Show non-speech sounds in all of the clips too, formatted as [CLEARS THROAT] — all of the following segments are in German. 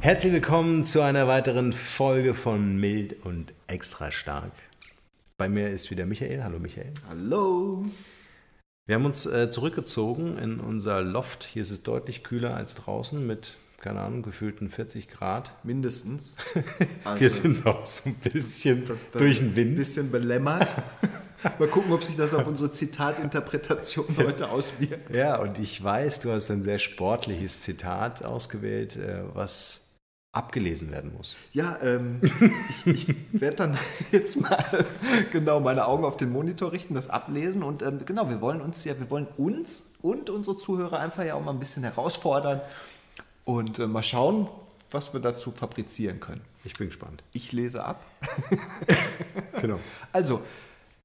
Herzlich willkommen zu einer weiteren Folge von Mild und Extra Stark. Bei mir ist wieder Michael. Hallo Michael. Hallo. Wir haben uns äh, zurückgezogen in unser Loft. Hier ist es deutlich kühler als draußen mit, keine Ahnung, gefühlten 40 Grad. Mindestens. [LAUGHS] Also, Wir sind auch so ein bisschen durch den Wind. Ein bisschen belämmert. Mal gucken, ob sich das auf unsere Zitatinterpretation heute auswirkt. Ja, und ich weiß, du hast ein sehr sportliches Zitat ausgewählt, äh, was abgelesen werden muss. Ja, ähm, ich, ich werde dann [LAUGHS] jetzt mal genau meine Augen auf den Monitor richten, das ablesen und ähm, genau, wir wollen uns ja, wir wollen uns und unsere Zuhörer einfach ja auch mal ein bisschen herausfordern und äh, mal schauen, was wir dazu fabrizieren können. Ich bin gespannt. Ich lese ab. [LAUGHS] Genau. Also,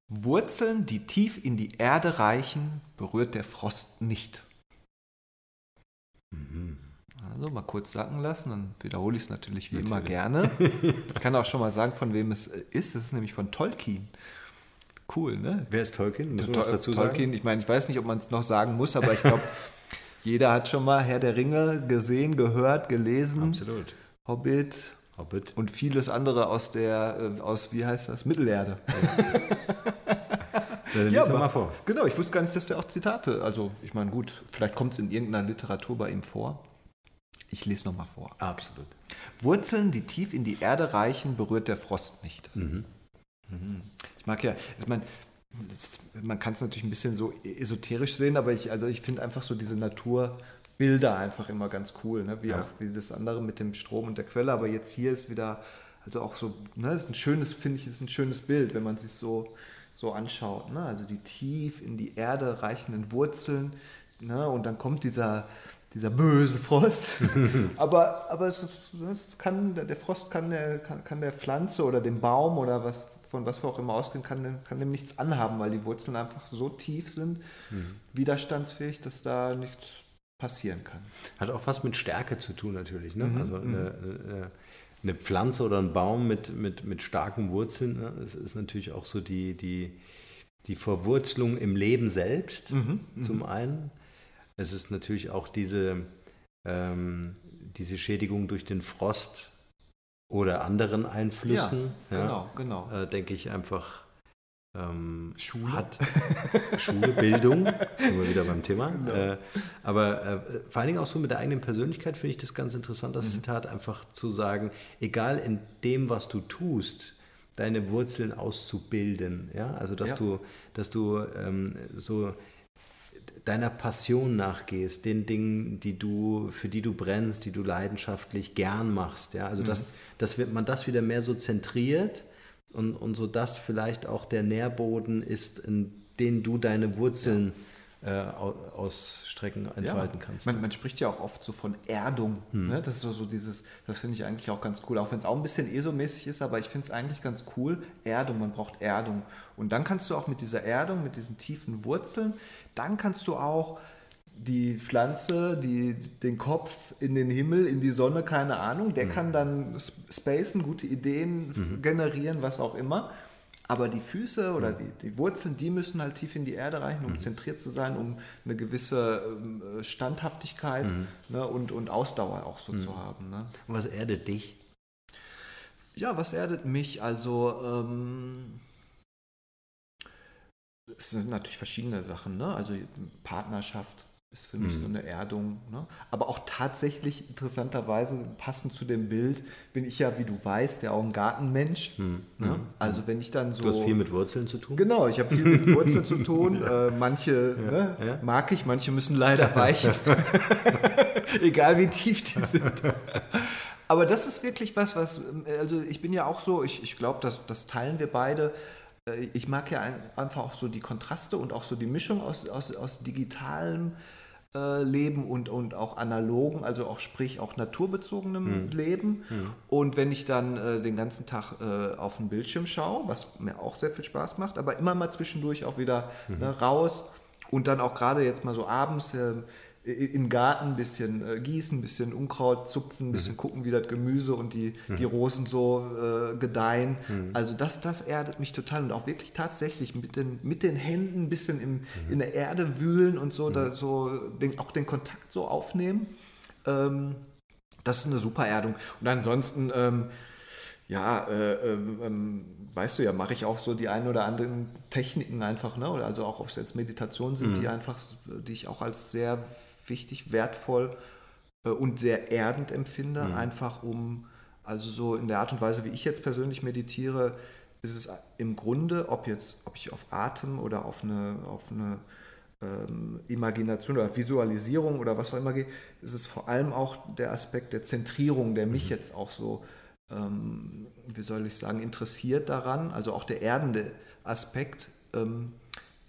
Wurzeln, die tief in die Erde reichen, berührt der Frost nicht. Also mal kurz sacken lassen, dann wiederhole ich es natürlich wie immer Natürlich. gerne. [LAUGHS] Ich kann auch schon mal sagen, von wem es ist. Es ist nämlich von Tolkien. Cool, ne? Wer ist Tolkien? Muss man dazu Tolkien, sagen? ich meine, ich weiß nicht, ob man es noch sagen muss, aber ich glaube, [LAUGHS] jeder hat schon mal Herr der Ringe gesehen, gehört, gelesen, Absolut. Hobbit Hobbit. und vieles andere aus der, äh, aus, wie heißt das, Mittelerde. Ja, [LAUGHS] doch aber- mal vor. Genau, ich wusste gar nicht, dass der auch Zitate, also ich meine, gut, vielleicht kommt es in irgendeiner Literatur bei ihm vor. Ich lese nochmal vor. Absolut. Wurzeln, die tief in die Erde reichen, berührt der Frost nicht. Mhm. Mhm. Ich mag ja, ich meine, das- man kann es natürlich ein bisschen so esoterisch sehen, aber ich, also ich finde einfach so diese Naturbilder einfach immer ganz cool, ne? wie Ja. auch wie das andere mit dem Strom und der Quelle. Aber jetzt hier ist wieder, also auch so, ne, ist ein schönes, finde ich, ist ein schönes Bild, wenn man sich so, so anschaut. Ne? Also die tief in die Erde reichenden Wurzeln, ne? und dann kommt dieser dieser böse Frost. [LAUGHS] aber aber es, es kann, der Frost kann der, kann, kann der Pflanze oder dem Baum oder was, von was wir auch immer ausgehen, kann, kann dem nichts anhaben, weil die Wurzeln einfach so tief sind, widerstandsfähig, dass da nichts passieren kann. Hat auch was mit Stärke zu tun natürlich. Ne? Mhm, Also eine, eine, eine Pflanze oder ein Baum mit, mit, mit starken Wurzeln, ne? das ist natürlich auch so die, die, die Verwurzelung im Leben selbst Mhm, zum einen. Es ist natürlich auch diese, ähm, diese Schädigung durch den Frost oder anderen Einflüssen. Genau, genau. Äh, denke ich einfach ähm, Schule. hat Schule, Bildung, [LAUGHS] sind wir wieder beim Thema. Genau. Äh, aber äh, vor allen Dingen auch so mit der eigenen Persönlichkeit finde ich das ganz interessant, Mhm. das Zitat einfach zu sagen, egal in dem, was du tust, deine Wurzeln auszubilden. Ja? Also dass Ja. du, dass du ähm, so deiner Passion nachgehst, den Dingen, die du, für die du brennst, die du leidenschaftlich gern machst. Ja? Also dass, dass wir- man das wieder mehr so zentriert und, und so das vielleicht auch der Nährboden ist, in den du deine Wurzeln äh, ausstrecken, entfalten ja. kannst. Man, man, spricht ja auch oft so von Erdung. Hm. Ne? Das ist so, so dieses, das finde ich eigentlich auch ganz cool, auch wenn es auch ein bisschen ESO-mäßig ist, aber ich finde es eigentlich ganz cool. Erdung, man braucht Erdung. Und dann kannst du auch mit dieser Erdung, mit diesen tiefen Wurzeln, dann kannst du auch die Pflanze, die, den Kopf in den Himmel, in die Sonne, keine Ahnung, der mhm. kann dann spacen, gute Ideen mhm. generieren, was auch immer. Aber die Füße oder die, die, Wurzeln, die müssen halt tief in die Erde reichen, um mhm. zentriert zu sein, um eine gewisse ähm, Standhaftigkeit mhm. ne, und, und Ausdauer auch so mhm. zu haben. Ne? Und was erdet dich? Ja, was erdet mich? Also, ähm, es sind natürlich verschiedene Sachen. Ne? Also Partnerschaft, ist für mich mhm. so eine Erdung. Ne? Aber auch tatsächlich interessanterweise, passend zu dem Bild, bin ich ja, wie du weißt, ja auch ein Gartenmensch. Mhm. Ne? Mhm. Also wenn ich dann so... Du hast viel mit Wurzeln zu tun? Genau, ich habe viel mit Wurzeln zu [LAUGHS] tun. ja. äh, manche ja. Ne, ja. mag ich, manche müssen leider [LAUGHS] weichen. [LAUGHS] Egal wie tief die sind. Aber das ist wirklich was, was... Also ich bin ja auch so, ich, ich glaube, das, das teilen wir beide äh, ich mag ja einfach auch so die Kontraste und auch so die Mischung aus, aus, aus digitalem äh, Leben und, und auch analogen, also auch sprich auch naturbezogenem mhm. Leben. Mhm. Und wenn ich dann äh, den ganzen Tag äh, auf den Bildschirm schaue, was mir auch sehr viel Spaß macht, aber immer mal zwischendurch auch wieder mhm. ne, raus und dann auch gerade jetzt mal so abends ähm, im Garten ein bisschen äh, gießen, ein bisschen Unkraut zupfen, ein bisschen mhm. gucken, wie das Gemüse und die, mhm. die Rosen so äh, gedeihen. Mhm. Also das, das erdet mich total und auch wirklich tatsächlich mit den, mit den Händen ein bisschen im, mhm. in der Erde wühlen und so, da, so den, auch den Kontakt so aufnehmen. Ähm, das ist eine super Erdung. Und ansonsten, ähm, ja, äh, ähm, ähm weißt du ja, mache ich auch so die ein oder anderen Techniken einfach, ne? also auch ob es jetzt Meditationen sind, die mhm. einfach, die ich auch als sehr wichtig, wertvoll äh, und sehr erdend empfinde, mhm. einfach um, also so in der Art und Weise, wie ich jetzt persönlich meditiere, ist es im Grunde, ob jetzt, ob ich auf Atem oder auf eine, auf eine ähm, Imagination oder Visualisierung oder was auch immer gehe, ist es vor allem auch der Aspekt der Zentrierung, der mich mhm. jetzt auch so, ähm, wie soll ich sagen, interessiert daran, also auch der erdende Aspekt. Ähm,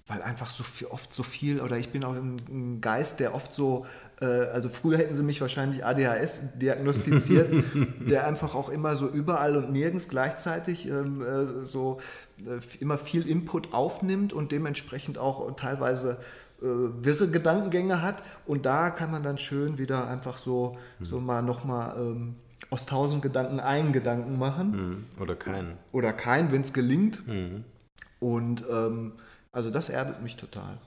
weil einfach so viel, oft so viel, oder ich bin auch ein Geist, der oft so, äh, also früher hätten sie mich wahrscheinlich ADHS diagnostiziert, [LAUGHS] der einfach auch immer so überall und nirgends gleichzeitig ähm, äh, so äh, immer viel Input aufnimmt und dementsprechend auch teilweise äh, wirre Gedankengänge hat. Und da kann man dann schön wieder einfach so, mhm. so mal nochmal ähm, aus tausend Gedanken einen Gedanken machen. Mhm. Oder keinen. Oder keinen, wenn es gelingt. Mhm. Und ähm, also das erdet mich total.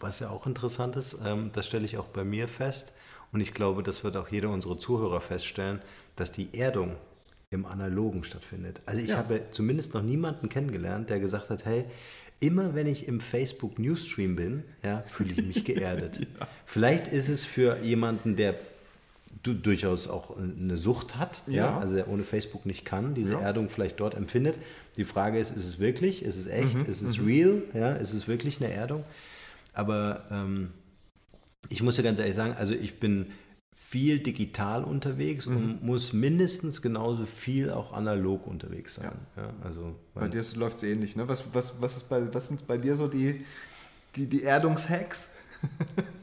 Was ja auch interessant ist, ähm, das stelle ich auch bei mir fest und ich glaube, das wird auch jeder unserer Zuhörer feststellen, dass die Erdung im Analogen stattfindet. Also ich ja. habe zumindest noch niemanden kennengelernt, der gesagt hat, hey, immer wenn ich im Facebook Newsstream bin, ja, fühle ich mich geerdet. [LAUGHS] ja. Vielleicht ist es für jemanden, der du, durchaus auch eine Sucht hat, ja. ja. also der ohne Facebook nicht kann, diese ja. Erdung vielleicht dort empfindet. Die Frage ist, ist es wirklich, ist es echt, mhm. ist es mhm. real, ja, ist es wirklich eine Erdung? Aber ähm, ich muss ja ganz ehrlich sagen, also ich bin viel digital unterwegs mhm. und muss mindestens genauso viel auch analog unterwegs sein. Ja. ja also, bei dir läuft es ähnlich. Ne? Was, was, was, ist bei, was sind bei dir so die, die, die Erdungshacks?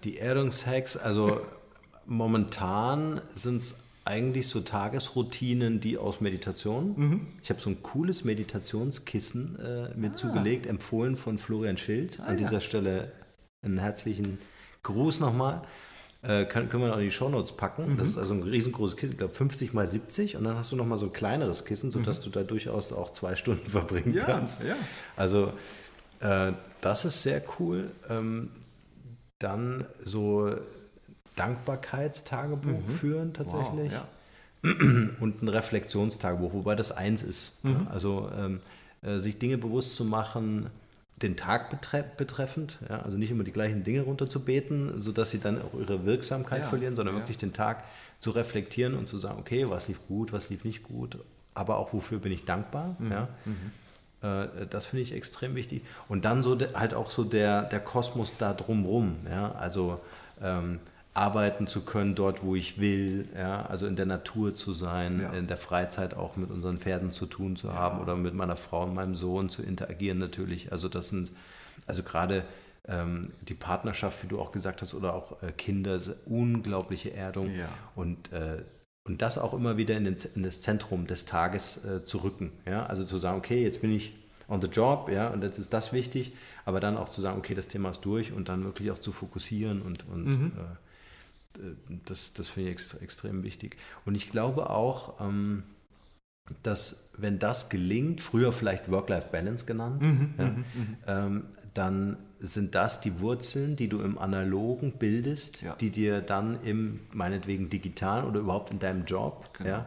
die Erdungshacks, also [LAUGHS] momentan sind es eigentlich so Tagesroutinen, die aus Meditation. Mhm. Ich habe so ein cooles Meditationskissen äh, mir ah. zugelegt, empfohlen von Florian Schild. Ah, An dieser ja. Stelle einen herzlichen Gruß nochmal. Äh, können, können wir auch in die Shownotes packen. Mhm. Das ist also ein riesengroßes Kissen, ich glaube 50 mal 70 und dann hast du nochmal so ein kleineres Kissen, sodass mhm. du da durchaus auch zwei Stunden [LAUGHS] verbringen ja, kannst. Ja. Also äh, das ist sehr cool. Ähm, dann so Dankbarkeitstagebuch mhm. führen tatsächlich. Wow, ja. [CLEARS THROAT] Und ein Reflexionstagebuch, wobei das eins ist. Mhm. Also ähm, äh, sich Dinge bewusst zu machen, den Tag betre betreffend, ja, also nicht immer die gleichen Dinge runterzubeten, sodass sie dann auch ihre Wirksamkeit ja, verlieren, sondern ja. wirklich den Tag zu reflektieren und zu sagen, okay, was lief gut, was lief nicht gut, aber auch wofür bin ich dankbar. Mhm. Ja. Mhm. Äh, das finde ich extrem wichtig. Und dann so halt auch so der, der Kosmos da drumrum. Ja. Also ähm, arbeiten zu können dort, wo ich will, ja, also in der Natur zu sein, Ja. in der Freizeit auch mit unseren Pferden zu tun zu haben oder mit meiner Frau und meinem Sohn zu interagieren natürlich. Also das sind, also gerade ähm, die Partnerschaft, wie du auch gesagt hast, oder auch äh, Kinder, ist unglaubliche Erdung und äh, und das auch immer wieder in, den, in das Zentrum des Tages äh, zu rücken. Ja? Also zu sagen, okay, jetzt bin ich on the job, ja, und jetzt ist das wichtig, aber dann auch zu sagen, okay, das Thema ist durch und dann wirklich auch zu fokussieren und, und Mhm. äh, das, das finde ich ex extrem wichtig. Und ich glaube auch, ähm, dass wenn das gelingt, früher vielleicht Work-Life-Balance genannt, Mhm, ja, ähm, dann sind das die Wurzeln, die du im Analogen bildest, Ja. die dir dann im, meinetwegen digitalen oder überhaupt in deinem Job Genau, ja,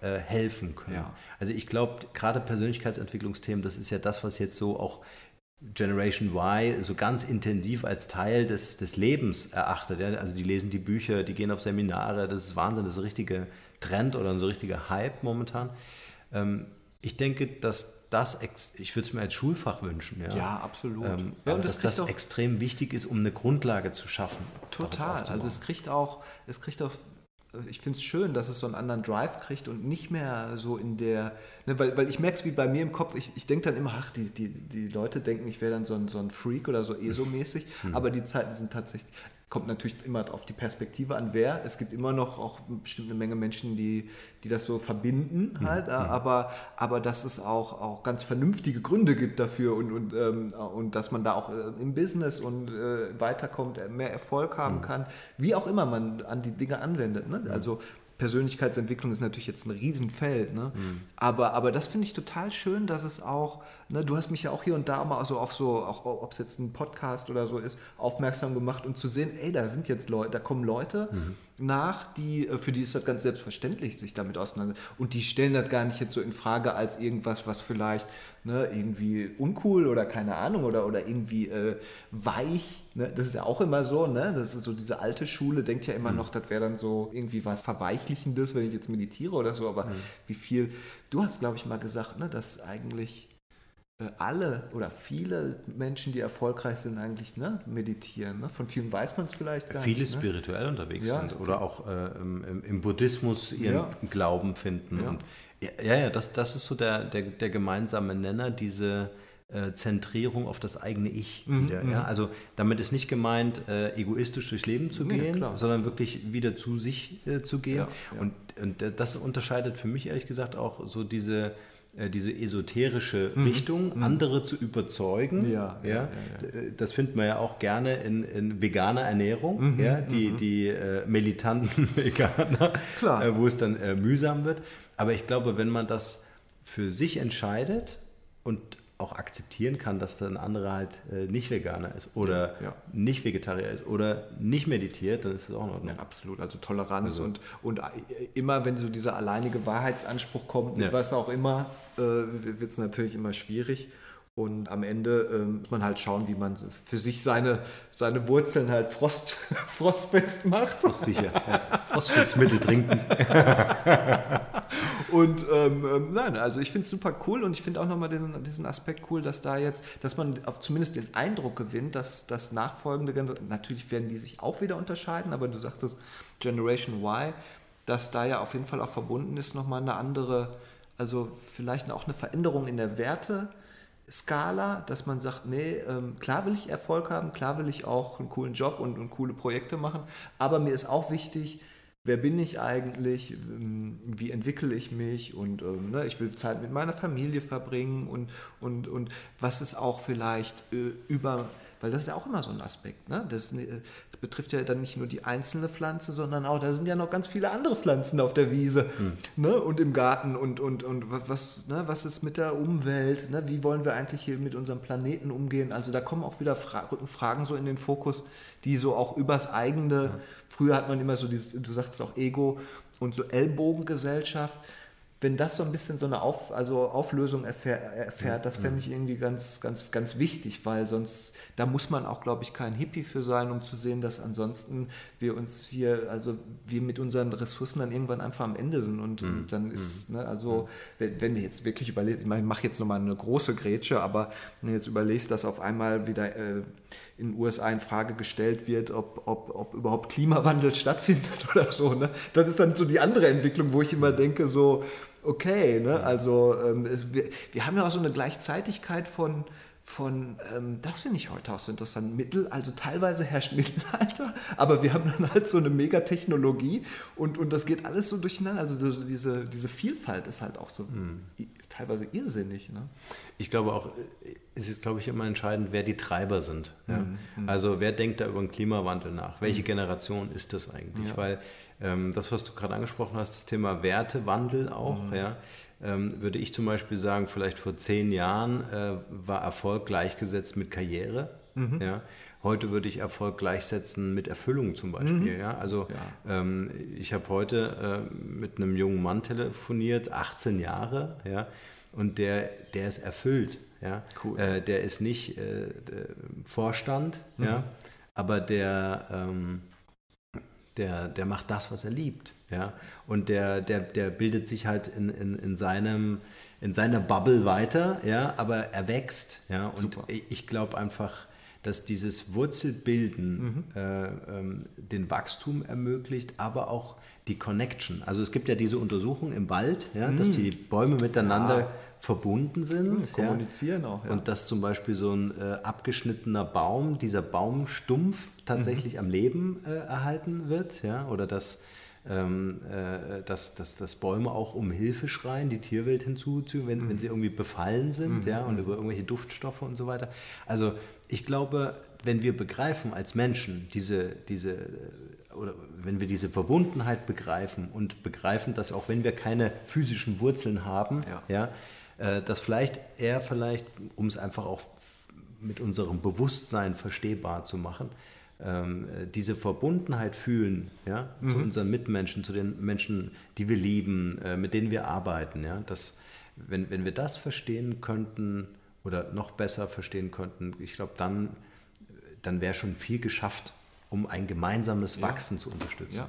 Äh, helfen können. Ja. Also ich glaube, gerade Persönlichkeitsentwicklungsthemen, das ist ja das, was jetzt so auch Generation Y so ganz intensiv als Teil des, des Lebens erachtet. Ja? Also die lesen die Bücher, die gehen auf Seminare, das ist Wahnsinn, das ist ein richtiger Trend oder ein so richtiger Hype momentan. Ähm, ich denke, dass das, ich würde es mir als Schulfach wünschen. Ja, Ja, absolut. Ähm, Ja, das dass das extrem wichtig ist, um eine Grundlage zu schaffen. Total. Also es kriegt auch, es kriegt auch, ich finde es schön, dass es so einen anderen Drive kriegt und nicht mehr so in der, ne, weil, weil ich merke es wie bei mir im Kopf, ich, ich denke dann immer, ach, die, die, die Leute denken, ich wäre dann so ein, so ein Freak oder so ESO-mäßig, Hm. aber die Zeiten sind tatsächlich, kommt natürlich immer auf die Perspektive an, wer. Es gibt immer noch auch bestimmt eine Menge Menschen, die, die das so verbinden Hm, halt, äh, aber, aber dass es auch, auch ganz vernünftige Gründe gibt dafür und, und, ähm, und dass man da auch äh, im Business und äh, weiterkommt, äh, mehr Erfolg haben kann, wie auch immer man an die Dinge anwendet. Ne? Also Persönlichkeitsentwicklung ist natürlich jetzt ein Riesenfeld, ne? aber, aber das finde ich total schön, dass es auch, ne, du hast mich ja auch hier und da mal so auf so, auch ob es jetzt ein Podcast oder so ist, aufmerksam gemacht und zu sehen, ey, da sind jetzt Leute, da kommen Leute nach, die, äh, für die ist das ganz selbstverständlich, sich damit auseinander und die stellen das gar nicht jetzt so in Frage als irgendwas, was vielleicht ne, irgendwie uncool oder keine Ahnung oder, oder irgendwie äh, weich. Ne? Das ist ja auch immer so, ne? Das ist so diese alte Schule, denkt ja immer noch, das wäre dann so irgendwie was Verweichlichendes, wenn ich jetzt meditiere oder so, aber wie viel, du hast, glaube ich, mal gesagt, ne, dass eigentlich alle oder viele Menschen, die erfolgreich sind, eigentlich ne, meditieren. Ne? Von vielen weiß man es vielleicht gar Viele nicht. Ne? spirituell unterwegs Ja. sind oder auch äh, im, im Buddhismus ihren Ja. Glauben finden. Ja. Und ja, ja, das, das ist so der, der, der gemeinsame Nenner, diese äh, Zentrierung auf das eigene Ich Mhm, wieder. Ja? Also damit ist nicht gemeint, äh, egoistisch durchs Leben zu gehen, sondern wirklich wieder zu sich äh, zu gehen. Und, und äh, das unterscheidet für mich ehrlich gesagt auch so diese äh, diese esoterische Richtung, andere zu überzeugen. Mhm, Ja, ja, ja, Äh, Das findet man ja auch gerne in, in veganer Ernährung, Mhm, ja, die, die äh, militanten [LAUGHS] Veganer, Klar. Äh, wo es dann äh, mühsam wird. Aber ich glaube, wenn man das für sich entscheidet und auch akzeptieren kann, dass dann ein anderer halt äh, nicht Veganer ist oder Ja. nicht Vegetarier ist oder nicht meditiert, dann ist es auch in Ordnung. Ja, absolut. Also Toleranz Also- und, und äh, immer, wenn so dieser alleinige Wahrheitsanspruch kommt, Ja. was auch immer, äh, wird es natürlich immer schwierig. Und am Ende ähm, muss man halt schauen, wie man für sich seine, seine Wurzeln halt Frost, [LAUGHS] frostfest macht. Ist sicher. Ja. Frostschutzmittel trinken. [LAUGHS] Und ähm, ähm, nein, also ich finde es super cool und ich finde auch nochmal diesen, diesen Aspekt cool, dass da jetzt, dass man zumindest den Eindruck gewinnt, dass das nachfolgende, natürlich werden die sich auch wieder unterscheiden, aber du sagtest Generation Y, dass da ja auf jeden Fall auch verbunden ist nochmal eine andere, also vielleicht auch eine Veränderung in der Werteskala, dass man sagt, nee, ähm, klar will ich Erfolg haben, klar will ich auch einen coolen Job und, und coole Projekte machen, aber mir ist auch wichtig, wer bin ich eigentlich, ähm, wie entwickle ich mich und ähm, ne, ich will Zeit mit meiner Familie verbringen und, und, und was ist auch vielleicht äh, über, weil das ist ja auch immer so ein Aspekt, ne? das, äh, das betrifft ja dann nicht nur die einzelne Pflanze, sondern auch, da sind ja noch ganz viele andere Pflanzen auf der Wiese ne? und im Garten und, und, und wa- was, ne? was ist mit der Umwelt, ne? wie wollen wir eigentlich hier mit unserem Planeten umgehen, also da kommen auch wieder Fra Fragen so in den Fokus, die so auch übers eigene, früher hat man immer so dieses, du sagst auch Ego und so Ellbogengesellschaft, wenn das so ein bisschen so eine Auf, also Auflösung erfähr, erfährt, das fände ich irgendwie ganz, ganz, ganz wichtig, weil sonst, da muss man auch, glaube ich, kein Hippie für sein, um zu sehen, dass ansonsten wir uns hier, also wir mit unseren Ressourcen dann irgendwann einfach am Ende sind und, und dann ist, ne, also wenn, wenn du jetzt wirklich überlegst, ich meine, ich mache jetzt nochmal eine große Grätsche, aber wenn du jetzt überlegst, dass auf einmal wieder äh, in den USA in Frage gestellt wird, ob, ob, ob überhaupt Klimawandel [LAUGHS] stattfindet oder so. Ne? Das ist dann so die andere Entwicklung, wo ich immer denke, so, okay, ne? also ähm, es, wir, wir haben ja auch so eine Gleichzeitigkeit von, von, ähm, das finde ich heute auch so interessant, Mittel, also teilweise herrscht [LAUGHS] Mittelalter, aber wir haben dann halt so eine Megatechnologie und, und das geht alles so durcheinander. Also so diese, diese Vielfalt ist halt auch so mhm. teilweise irrsinnig. Ne? Ich glaube auch, äh, es ist, glaube ich, immer entscheidend, wer die Treiber sind. Ja? Mhm. Also wer denkt da über den Klimawandel nach? Welche mhm. Generation ist das eigentlich? Ja. Weil ähm, das, was du gerade angesprochen hast, das Thema Wertewandel auch, mhm. ja, ähm, würde ich zum Beispiel sagen, vielleicht vor zehn Jahren äh, war Erfolg gleichgesetzt mit Karriere. Mhm. Ja. Heute würde ich Erfolg gleichsetzen mit Erfüllung zum Beispiel. Mhm. Ja? Also ja. Ähm, ich habe heute äh, mit einem jungen Mann telefoniert, 18 Jahre, ja, und der, der ist erfüllt. Ja? Cool. Äh, der ist nicht äh, Vorstand, mhm. ja, aber der, ähm, der, der macht das, was er liebt. Ja? Und der, der, der bildet sich halt in, in, in, seinem, in seiner Bubble weiter, ja? aber er wächst. Ja? Und Super. ich glaube einfach, dass dieses Wurzelbilden mhm. äh, ähm, den Wachstum ermöglicht, aber auch die Connection. Also es gibt ja diese Untersuchung im Wald, ja, mhm. dass die Bäume miteinander ja. verbunden sind. Mhm, kommunizieren ja. auch. Ja. Und dass zum Beispiel so ein äh, abgeschnittener Baum, dieser Baumstumpf tatsächlich mhm. am Leben äh, erhalten wird. Ja? Oder dass ähm, äh, dass, dass, dass Bäume auch um Hilfe schreien, die Tierwelt hinzuzufügen, wenn, mhm. wenn sie irgendwie befallen sind mhm. ja, und über irgendwelche Duftstoffe und so weiter. Also ich glaube, wenn wir begreifen als Menschen diese, diese äh, oder wenn wir diese Verbundenheit begreifen und begreifen, dass auch wenn wir keine physischen Wurzeln haben, ja. ja äh, dass vielleicht eher vielleicht, um es einfach auch mit unserem Bewusstsein verstehbar zu machen, ähm, diese Verbundenheit fühlen ja, mhm. zu unseren Mitmenschen, zu den Menschen, die wir lieben, äh, mit denen wir arbeiten. Ja, dass, wenn, wenn wir das verstehen könnten oder noch besser verstehen könnten, ich glaube, dann, dann wäre schon viel geschafft, um ein gemeinsames Wachsen ja. zu unterstützen. Ja.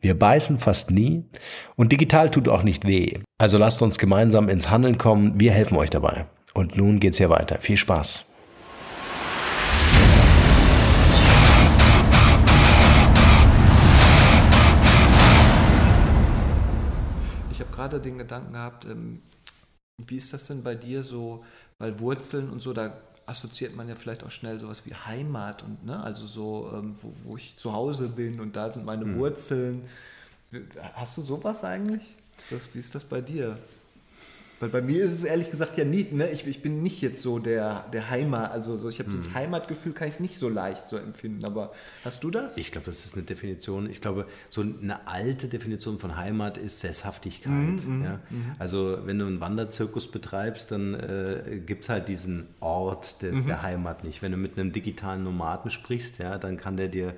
Wir beißen fast nie und digital tut auch nicht weh. Also lasst uns gemeinsam ins Handeln kommen. Wir helfen euch dabei. Und nun geht's hier weiter. Viel Spaß. Ich habe gerade den Gedanken gehabt, ähm, wie ist das denn bei dir so, weil Wurzeln und so, da assoziiert man ja vielleicht auch schnell sowas wie Heimat und ne, also so, ähm, wo, wo, ich zu Hause bin und da sind meine mhm. Wurzeln. Hast du sowas eigentlich? Ist das, wie ist das bei dir? Weil bei mir ist es ehrlich gesagt ja nicht, ne? ich, ich bin nicht jetzt so der, der Heimat, also so, ich habe hm. das Heimatgefühl, kann ich nicht so leicht so empfinden, aber hast du das? Ich glaube, das ist eine Definition, ich glaube, so eine alte Definition von Heimat ist Sesshaftigkeit. Mhm, ja? Mhm. Also wenn du einen Wanderzirkus betreibst, dann äh, gibt es halt diesen Ort des, mhm. der Heimat nicht. Wenn du mit einem digitalen Nomaden sprichst, ja, dann kann der dir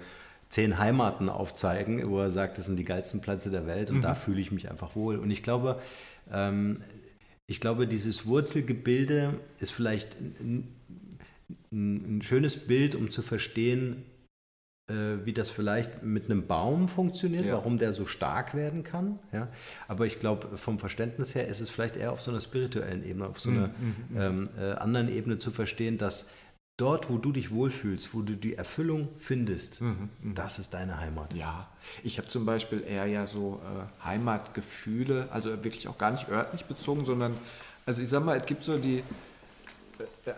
zehn Heimaten aufzeigen, wo er sagt, das sind die geilsten Plätze der Welt und mhm. da fühle ich mich einfach wohl. Und ich glaube, ähm, ich glaube, dieses Wurzelgebilde ist vielleicht ein, ein schönes Bild, um zu verstehen, äh, wie das vielleicht mit einem Baum funktioniert, ja. warum der so stark werden kann. Ja? Aber ich glaube, vom Verständnis her ist es vielleicht eher auf so einer spirituellen Ebene, auf so einer mhm. mhm, mhm. ähm, äh, anderen Ebene zu verstehen, dass dort, wo du dich wohlfühlst, wo du die Erfüllung findest, mhm, mhm. das ist deine Heimat. Ja, ich habe zum Beispiel eher ja so äh, Heimatgefühle, also wirklich auch gar nicht örtlich bezogen, sondern, also ich sag mal, es gibt so die,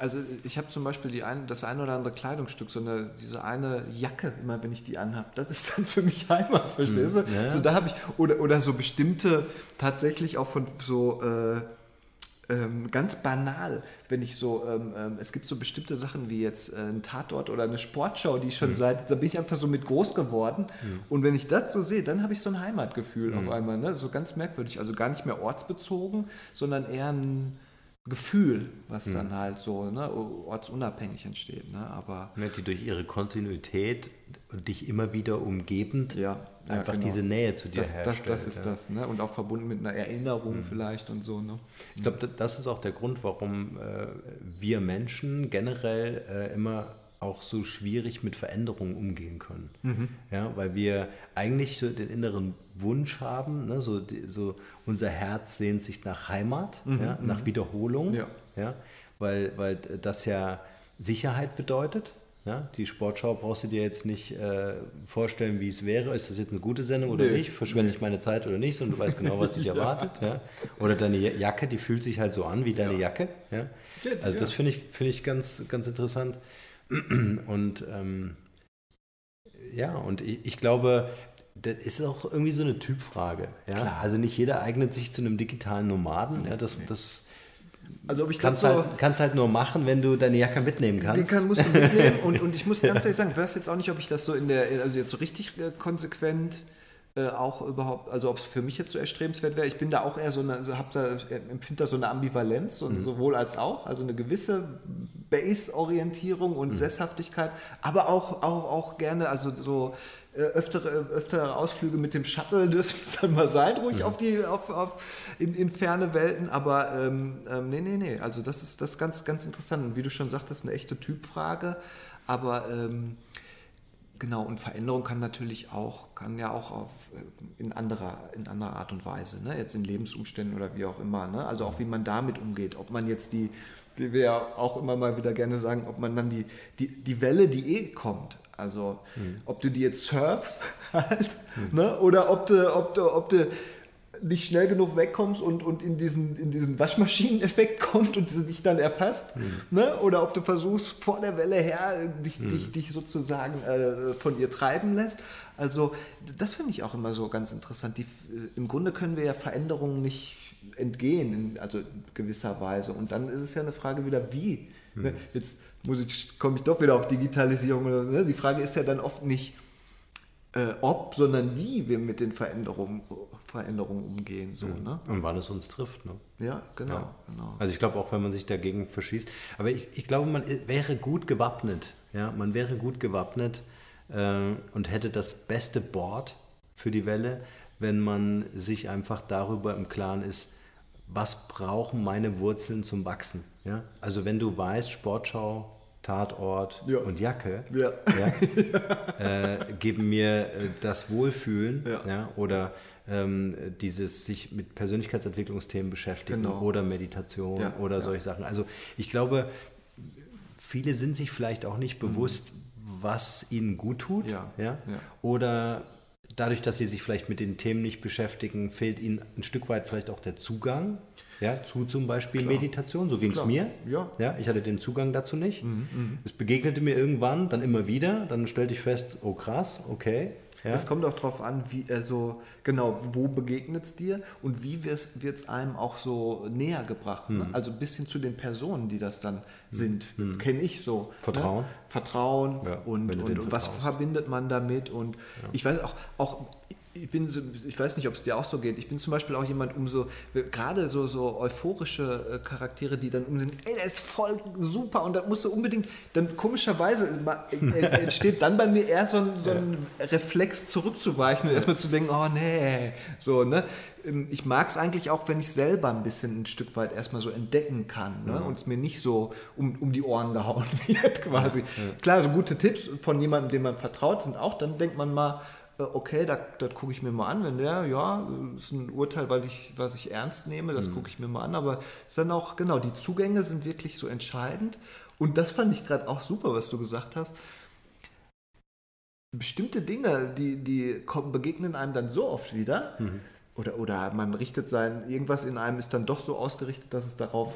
also ich habe zum Beispiel die ein, das ein oder andere Kleidungsstück, so eine, diese eine Jacke, immer wenn ich die anhabe, das ist dann für mich Heimat, verstehst du? Mhm. Ja. So, da habe ich, oder, oder so bestimmte, tatsächlich auch von so äh, ähm, ganz banal, wenn ich so, ähm, ähm, es gibt so bestimmte Sachen wie jetzt äh, ein Tatort oder eine Sportschau, die ich schon seit, da bin ich einfach so mit groß geworden. Und wenn ich das so sehe, dann habe ich so ein Heimatgefühl auf einmal, ne? so ganz merkwürdig. Also gar nicht mehr ortsbezogen, sondern eher ein Gefühl, was dann halt so ne, ortsunabhängig entsteht. Ne? Aber Ne, die durch ihre Kontinuität und dich immer wieder umgebend ja, ja, einfach genau. diese Nähe zu dir das, das, herstellt. das ist ja. das. Ne? Und auch verbunden mit einer Erinnerung vielleicht und so. Ne? Ich glaube, das ist auch der Grund, warum äh, wir Menschen generell äh, immer auch so schwierig mit Veränderungen umgehen können. Mhm. Ja, weil wir eigentlich so den inneren Wunsch haben, ne, so, so unser Herz sehnt sich nach Heimat, ja, nach Wiederholung, Mhm. Ja. Ja, weil, weil das ja Sicherheit bedeutet. Ja, die Sportschau brauchst du dir jetzt nicht äh, vorstellen, wie es wäre. Ist das jetzt eine gute Sendung oder Nee. nicht? Verschwende ich meine Zeit oder nicht? Und du weißt genau, was dich [LAUGHS] erwartet. Ja? Oder deine Jacke, die fühlt sich halt so an wie deine Jacke. Ja? Ja, Also das ja. finde ich, finde ich ganz, ganz interessant. Und ähm, ja, und ich, ich glaube, das ist auch irgendwie so eine Typfrage. Ja? Also nicht jeder eignet sich zu einem digitalen Nomaden. Ja? Das, das Also ob ich kannst, halt, kannst halt nur machen, wenn du deine Jacke mitnehmen Den kannst. kann, musst du mitnehmen und, und ich muss [LAUGHS] ganz ehrlich sagen, ich weiß jetzt auch nicht, ob ich das so in der, also jetzt so richtig äh, konsequent äh, auch überhaupt, also ob es für mich jetzt so erstrebenswert wäre. Ich bin da auch eher so eine, also hab da, äh, empfinde da so eine Ambivalenz, und sowohl als auch, also eine gewisse Base-Orientierung und Sesshaftigkeit, aber auch, auch, auch gerne, also so äh, öftere, öftere Ausflüge mit dem Shuttle [LAUGHS] dürfen es dann mal sein, ruhig auf die, auf, auf, in, in ferne Welten, aber ähm, ähm, nee, nee, nee, also das ist, das ist ganz, ganz interessant. Und wie du schon sagtest, eine echte Typfrage, aber ähm, Genau, und Veränderung kann natürlich auch, kann ja auch auf, äh, in, anderer, in anderer Art und Weise, ne? jetzt in Lebensumständen oder wie auch immer. Ne? Also auch wie man damit umgeht. Ob man jetzt die, wie wir ja auch immer mal wieder gerne sagen, ob man dann die, die, die Welle, die eh kommt, also ob du die jetzt surfst [LAUGHS] halt, ne? oder ob du, ob du, ob du nicht schnell genug wegkommst und, und in, diesen, in diesen Waschmaschineneffekt [LAUGHS] kommt und sie dich dann erfasst. Ne? Oder ob du versuchst, vor der Welle her dich, dich, dich sozusagen äh, von ihr treiben lässt. Also das finde ich auch immer so ganz interessant. Die, äh, Im Grunde können wir ja Veränderungen nicht entgehen, in, also in gewisser Weise. Und dann ist es ja eine Frage wieder, wie. Ne? Jetzt muss ich, komme ich doch wieder auf Digitalisierung. Oder, ne? Die Frage ist ja dann oft nicht, äh, ob, sondern wie wir mit den Veränderungen, Veränderungen umgehen. So, ne? Und wann es uns trifft. Ne? Ja, genau. Ja. genau. Also ich glaube auch, wenn man sich dagegen verschießt. Aber ich, ich glaube, man wäre gut gewappnet. Ja? Man wäre gut gewappnet äh, und hätte das beste Board für die Welle, wenn man sich einfach darüber im Klaren ist, was brauchen meine Wurzeln zum Wachsen. Ja? Also wenn du weißt, Sportschau, Tatort Ja. und Jacke Ja. ja, [LAUGHS] äh, geben mir äh, das Wohlfühlen oder ähm, dieses sich mit Persönlichkeitsentwicklungsthemen beschäftigen Genau. oder Meditation oder solche Sachen. Also ich glaube, viele sind sich vielleicht auch nicht bewusst, was ihnen gut tut. Mhm. Oder dadurch, dass sie sich vielleicht mit den Themen nicht beschäftigen, fehlt ihnen ein Stück weit vielleicht auch der Zugang ja, zu zum Beispiel Klar. Meditation. So ging es mir. Ja. Mhm, Ja, ich hatte den Zugang dazu nicht. Es begegnete mir irgendwann, dann immer wieder. Dann stellte ich fest, oh krass, okay. Ja. Es kommt auch darauf an, wie, also genau, wo begegnet es dir und wie wird es einem auch so näher gebracht. Ne? Mhm. Also bis hin zu den Personen, die das dann sind. Kenne ich so. Vertrauen. Ne? Vertrauen Ja, und, und, und was verbindet man damit und ich weiß auch, auch ich bin so, ich weiß nicht, ob es dir auch so geht. Ich bin zum Beispiel auch jemand, um so, gerade so, so euphorische äh, Charaktere, die dann um sind, ey, der ist voll super und da musst du unbedingt, dann komischerweise ma- äh, [LAUGHS] entsteht dann bei mir eher so ein, so ein Reflex zurückzuweichen und erstmal zu denken, oh nee, so, ne. Ähm, Ich mag es eigentlich auch, wenn ich selber ein bisschen ein Stück weit erstmal so entdecken kann ne? und es mir nicht so um, um die Ohren [LAUGHS] gehauen wird quasi. Klar, so gute Tipps von jemandem, dem man vertraut, sind auch, dann denkt man mal, äh, okay, das, das gucke ich mir mal an, wenn der, ja, ist ein Urteil, weil ich, was ich ernst nehme, das gucke ich mir mal an, aber es ist dann auch, genau, die Zugänge sind wirklich so entscheidend. Und das fand ich gerade auch super, was du gesagt hast. Bestimmte Dinge, die, die kommen, begegnen einem dann so oft wieder, oder, oder man richtet sein, irgendwas in einem ist dann doch so ausgerichtet, dass es darauf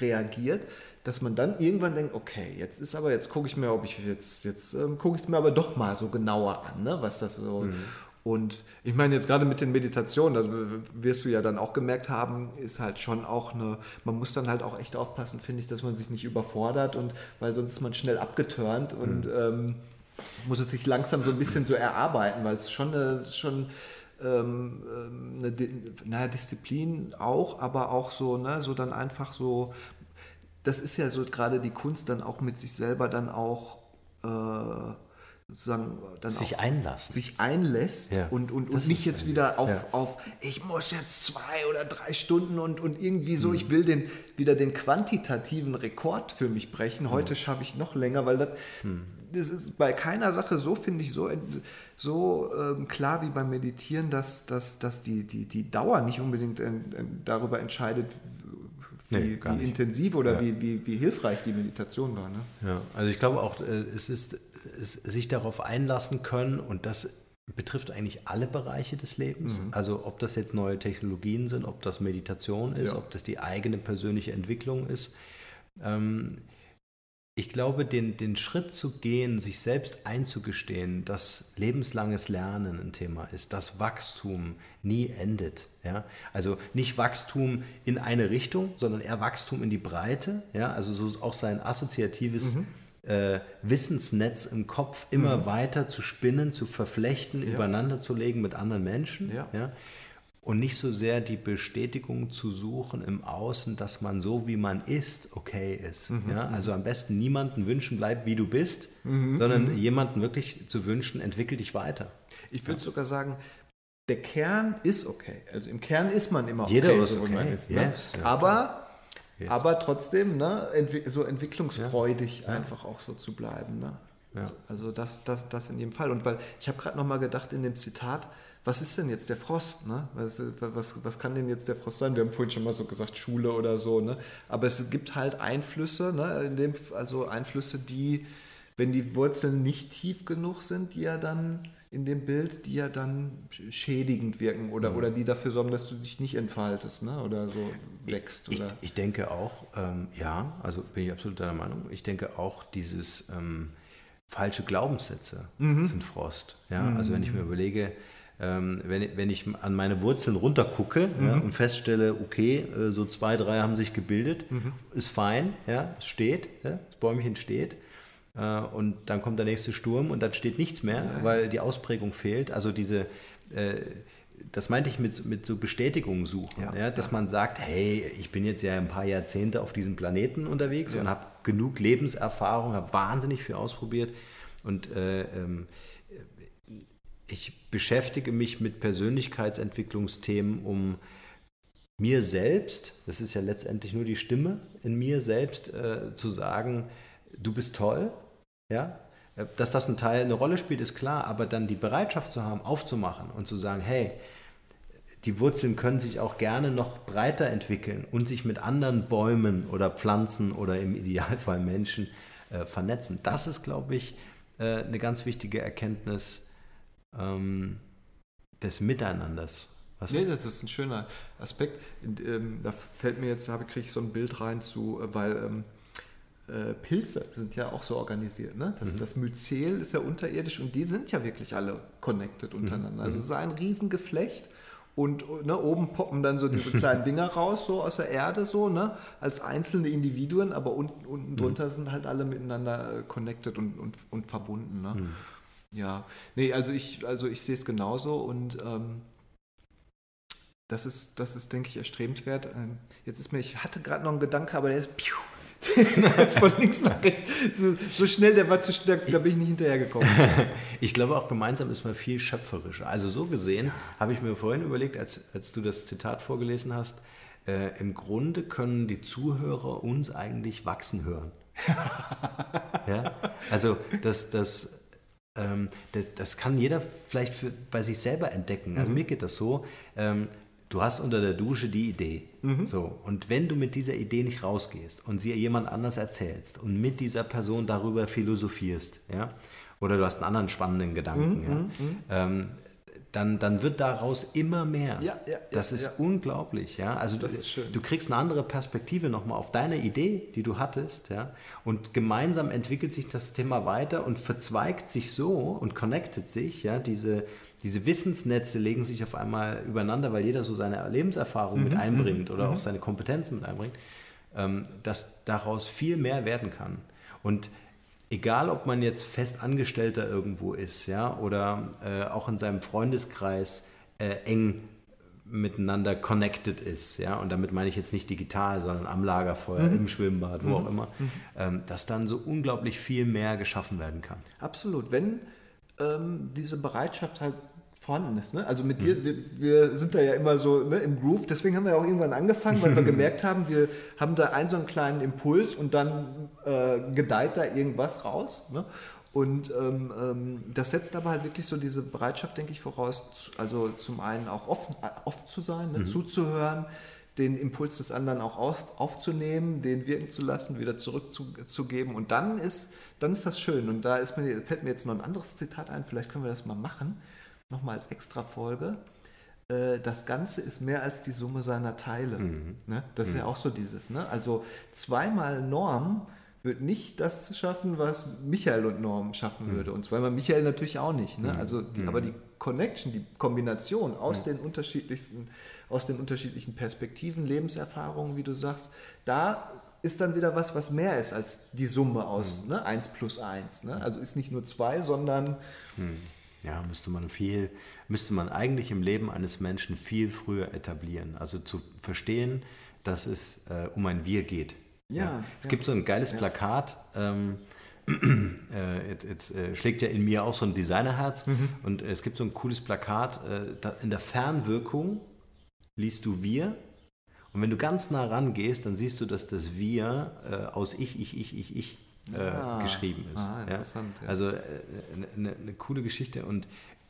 reagiert, dass man dann irgendwann denkt, okay, jetzt ist aber, jetzt gucke ich mir, ob ich jetzt, jetzt ähm, gucke ich mir aber doch mal so genauer an, ne, was das so. Mhm. Und ich meine, jetzt gerade mit den Meditationen, das wirst du ja dann auch gemerkt haben, ist halt schon auch eine, man muss dann halt auch echt aufpassen, finde ich, dass man sich nicht überfordert und weil sonst ist man schnell abgeturnt und mhm. ähm, muss es sich langsam so ein bisschen so erarbeiten, weil es schon eine, schon ähm, ähm eine, naja, Disziplin auch, aber auch so, ne, so dann einfach so, das ist ja so gerade die Kunst dann auch mit sich selber dann auch äh, sozusagen dann sich einlassen. sich einlässt ja. und, und, und nicht jetzt wieder auf, ja. auf, ich muss jetzt zwei oder drei Stunden und, und irgendwie so, mhm. ich will den, wieder den quantitativen Rekord für mich brechen. Mhm. Heute mhm. schaffe ich noch länger, weil das, mhm. das ist bei keiner Sache so, finde ich, so, so ähm, klar wie beim Meditieren, dass, dass, dass die, die, die Dauer nicht unbedingt in, in, darüber entscheidet, nee, wie intensiv oder ja. wie, wie, wie hilfreich die Meditation war. Ne? Ja, also ich glaube auch, äh, es ist sich darauf einlassen können und das betrifft eigentlich alle Bereiche des Lebens. Mhm. Also ob das jetzt neue Technologien sind, ob das Meditation ist, ja. ob das die eigene persönliche Entwicklung ist. Ähm, ich glaube, den, den Schritt zu gehen, sich selbst einzugestehen, dass lebenslanges Lernen ein Thema ist, dass Wachstum nie endet. Ja? Also nicht Wachstum in eine Richtung, sondern eher Wachstum in die Breite. Ja? Also so auch sein assoziatives mhm äh, Wissensnetz im Kopf immer mhm. weiter zu spinnen, zu verflechten, ja. übereinander zu legen mit anderen Menschen. Ja. ja. Und nicht so sehr die Bestätigung zu suchen im Außen, dass man so wie man ist, okay ist. Mhm. Ja? Also am besten niemanden wünschen, bleib wie du bist, mhm. sondern mhm. jemanden wirklich zu wünschen, entwickel dich weiter. Ich würde sogar sagen, der Kern ist okay. Also im Kern ist man immer Jeder okay, ist so okay. Ist, ne? yes, Aber Yes. Aber trotzdem, ne, entwi so entwicklungsfreudig ja. einfach auch so zu bleiben. Ne? Ja. Also das, das, das in jedem Fall. Und weil ich habe gerade nochmal gedacht in dem Zitat, was ist denn jetzt der Frost? Ne? Was, was, was kann denn jetzt der Frost sein? Wir haben vorhin schon mal so gesagt, Schule oder so. Ne? Aber es gibt halt Einflüsse, ne? dem, also Einflüsse, die, wenn die Wurzeln nicht tief genug sind, die ja dann in dem Bild, die ja dann schädigend wirken oder, mhm. oder die dafür sorgen, dass du dich nicht entfaltest ne? oder so wächst. Ich, oder? ich denke auch, ähm, ja, also bin ich absolut deiner Meinung, ich denke auch, dieses ähm, falsche Glaubenssätze mhm. sind Frost. Ja? Mhm. Also wenn ich mir überlege, ähm, wenn, wenn ich an meine Wurzeln runtergucke mhm. ja, und feststelle, okay, äh, so zwei, drei haben sich gebildet, mhm. ist fein, ja, es steht, ja, das Bäumchen steht, äh, und dann kommt der nächste Sturm und dann steht nichts mehr, ja. weil die Ausprägung fehlt. Also diese, äh, das meinte ich mit, mit so Bestätigung suchen, ja, ja dass ja. man sagt, hey, ich bin jetzt ja ein paar Jahrzehnte auf diesem Planeten unterwegs und habe genug Lebenserfahrung, habe wahnsinnig viel ausprobiert und äh, ähm, ich beschäftige mich mit Persönlichkeitsentwicklungsthemen, um mir selbst, das ist ja letztendlich nur die Stimme in mir selbst, äh, zu sagen, du bist toll, ja, dass das ein Teil eine Rolle spielt, ist klar, aber dann die Bereitschaft zu haben, aufzumachen und zu sagen, hey, die Wurzeln können sich auch gerne noch breiter entwickeln und sich mit anderen Bäumen oder Pflanzen oder im Idealfall Menschen äh, vernetzen. Das ist, glaube ich, äh, eine ganz wichtige Erkenntnis ähm, des Miteinanders. Was nee, das ist ein schöner Aspekt. Ähm, da fällt mir jetzt, da kriege ich so ein Bild rein zu, äh, weil ähm, äh, Pilze sind ja auch so organisiert. Ne? Das, mhm. das Myzel ist ja unterirdisch und die sind ja wirklich alle connected untereinander. Mhm. Also es ist ein Riesengeflecht und ne, oben poppen dann so diese [LAUGHS] kleinen Dinger raus, so aus der Erde, so, ne, als einzelne Individuen, aber unten, unten mhm. drunter sind halt alle miteinander äh, connected und, und, und verbunden. Ne? Mhm. Ja, nee, also ich, also ich sehe es genauso und ähm, das ist, das ist, denke ich, erstrebenswert. Ähm, jetzt ist mir, ich hatte gerade noch einen Gedanke, aber der ist piu, Jetzt [LAUGHS] von links nach rechts. So, so, schnell, der war zu schnell, da bin ich nicht hinterhergekommen. [LAUGHS] ich glaube auch gemeinsam ist man viel schöpferischer. Also so gesehen habe ich mir vorhin überlegt, als, als du das Zitat vorgelesen hast, äh, im Grunde können die Zuhörer uns eigentlich wachsen hören. [LAUGHS] ja? Also das, das, ähm, das, das, kann jeder vielleicht für, bei sich selber entdecken. Also mhm. mir geht das so. Ähm, du hast unter der Dusche die Idee. Mhm. So, und wenn du mit dieser Idee nicht rausgehst und sie jemand anders erzählst und mit dieser Person darüber philosophierst, ja, oder du hast einen anderen spannenden Gedanken, mhm. ja, mhm. ähm, dann, dann wird daraus immer mehr. Ja, ja, das ja, ist unglaublich, ja. Also du, du kriegst eine andere Perspektive nochmal auf deine Idee, die du hattest, ja. Und gemeinsam entwickelt sich das Thema weiter und verzweigt sich so und connectet sich, ja. Diese, diese Wissensnetze legen sich auf einmal übereinander, weil jeder so seine Lebenserfahrung Mhm, mit einbringt oder auch seine Kompetenzen mit einbringt, ähm, dass daraus viel mehr werden kann. Und egal, ob man jetzt fest Angestellter irgendwo ist, ja, oder äh, auch in seinem Freundeskreis äh, eng miteinander connected ist, ja, und damit meine ich jetzt nicht digital, sondern am Lagerfeuer, im Schwimmbad, wo auch immer, ähm, dass dann so unglaublich viel mehr geschaffen werden kann. Absolut, wenn ähm, diese Bereitschaft halt vorhanden ist. Ne? Also mit dir, wir, wir sind da ja immer so ne, im Groove, deswegen haben wir auch irgendwann angefangen, weil wir [LAUGHS] gemerkt haben, wir haben da einen so einen kleinen Impuls und dann äh, gedeiht da irgendwas raus. Ne? Und ähm, ähm, das setzt aber halt wirklich so diese Bereitschaft, denke ich, voraus, zu- also zum einen auch offen, äh, offen zu sein, ne? zuzuhören, den Impuls des anderen auch auf, aufzunehmen, den wirken zu lassen, wieder zurückzugeben. Und dann ist, dann ist das schön. Und da mir, fällt mir jetzt noch ein anderes Zitat ein, vielleicht können wir das mal machen, nochmal als extra Folge. Äh, Das Ganze ist mehr als die Summe seiner Teile. Ne? Das ist ja auch so dieses. Ne? Also zweimal Norm wird nicht das schaffen, was Michael und Norm schaffen würde. Und zweimal Michael natürlich auch nicht. Ne? Also die, aber die Connection, die Kombination aus den unterschiedlichsten, aus den unterschiedlichen Perspektiven, Lebenserfahrungen, wie du sagst, da ist dann wieder was, was mehr ist als die Summe aus ne? 1 plus 1. Ne? Also ist nicht nur 2, sondern Ja, müsste man viel, müsste man eigentlich im Leben eines Menschen viel früher etablieren. Also zu verstehen, dass es äh, um ein Wir geht. Ja, Es ja. gibt so ein geiles Plakat. Ähm, [CLEARS THROAT] äh, jetzt jetzt äh, schlägt ja in mir auch so ein Designerherz. Mhm. Und es gibt so ein cooles Plakat. Äh, in der Fernwirkung liest du Wir. Und wenn du ganz nah rangehst, dann siehst du, dass das Wir aus Ich, Ich, Ich, Ich, Ich Ah. geschrieben ist. Ah, interessant, ja. Also äh, eine, eine, eine coole Geschichte und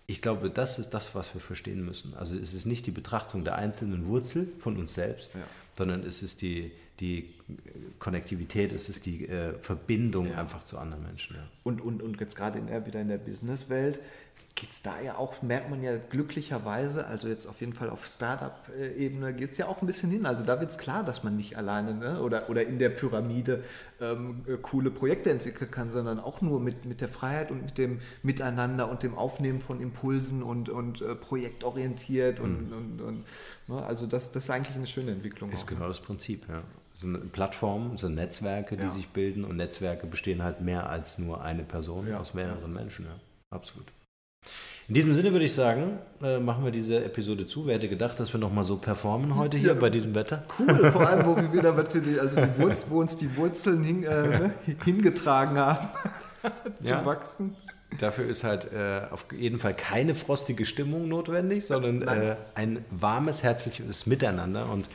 ich glaube, das ist das, was wir verstehen müssen. Also es ist nicht die Betrachtung der einzelnen Wurzel von uns selbst, Ja. sondern es ist die, die Konnektivität, es ist die äh, Verbindung einfach zu anderen Menschen. Ja. Und, und, und jetzt gerade in der, wieder in der Businesswelt geht es da ja auch, merkt man ja glücklicherweise, also jetzt auf jeden Fall auf Startup-Ebene geht es ja auch ein bisschen hin. Also da wird es klar, dass man nicht alleine ne, oder, oder in der Pyramide ähm, äh, coole Projekte entwickeln kann, sondern auch nur mit, mit der Freiheit und mit dem Miteinander und dem Aufnehmen von Impulsen und, und äh, projektorientiert. Und, und, und ne, also das, das ist eigentlich eine schöne Entwicklung. Ist auch. genau das Prinzip. Ja. Es sind Plattformen, es sind Netzwerke, die Ja. sich bilden und Netzwerke bestehen halt mehr als nur eine Person Ja. aus mehreren Menschen. Ja. Absolut. In diesem Sinne würde ich sagen, äh, machen wir diese Episode zu. Wer hätte gedacht, dass wir nochmal so performen heute hier Ja. bei diesem Wetter? Cool, [LAUGHS] vor allem, wo wir wieder was für die, also die Wurzel, wo uns die Wurzeln hin, äh, ne, hingetragen haben [LAUGHS] zum Ja. Wachsen. Dafür ist halt äh, auf jeden Fall keine frostige Stimmung notwendig, sondern äh, ein warmes, herzliches Miteinander. Und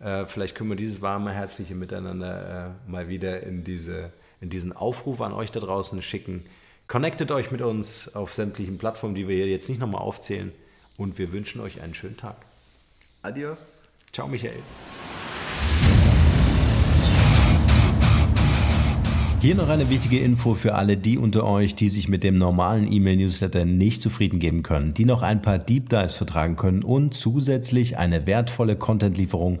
äh, vielleicht können wir dieses warme, herzliche Miteinander äh, mal wieder in, diese, in diesen Aufruf an euch da draußen schicken. Connectet euch mit uns auf sämtlichen Plattformen, die wir hier jetzt nicht nochmal aufzählen. Und wir wünschen euch einen schönen Tag. Adios. Ciao, Michael. Hier noch eine wichtige Info für alle die unter euch, die sich mit dem normalen E-Mail-Newsletter nicht zufrieden geben können, die noch ein paar Deep Dives vertragen können und zusätzlich eine wertvolle Content-Lieferung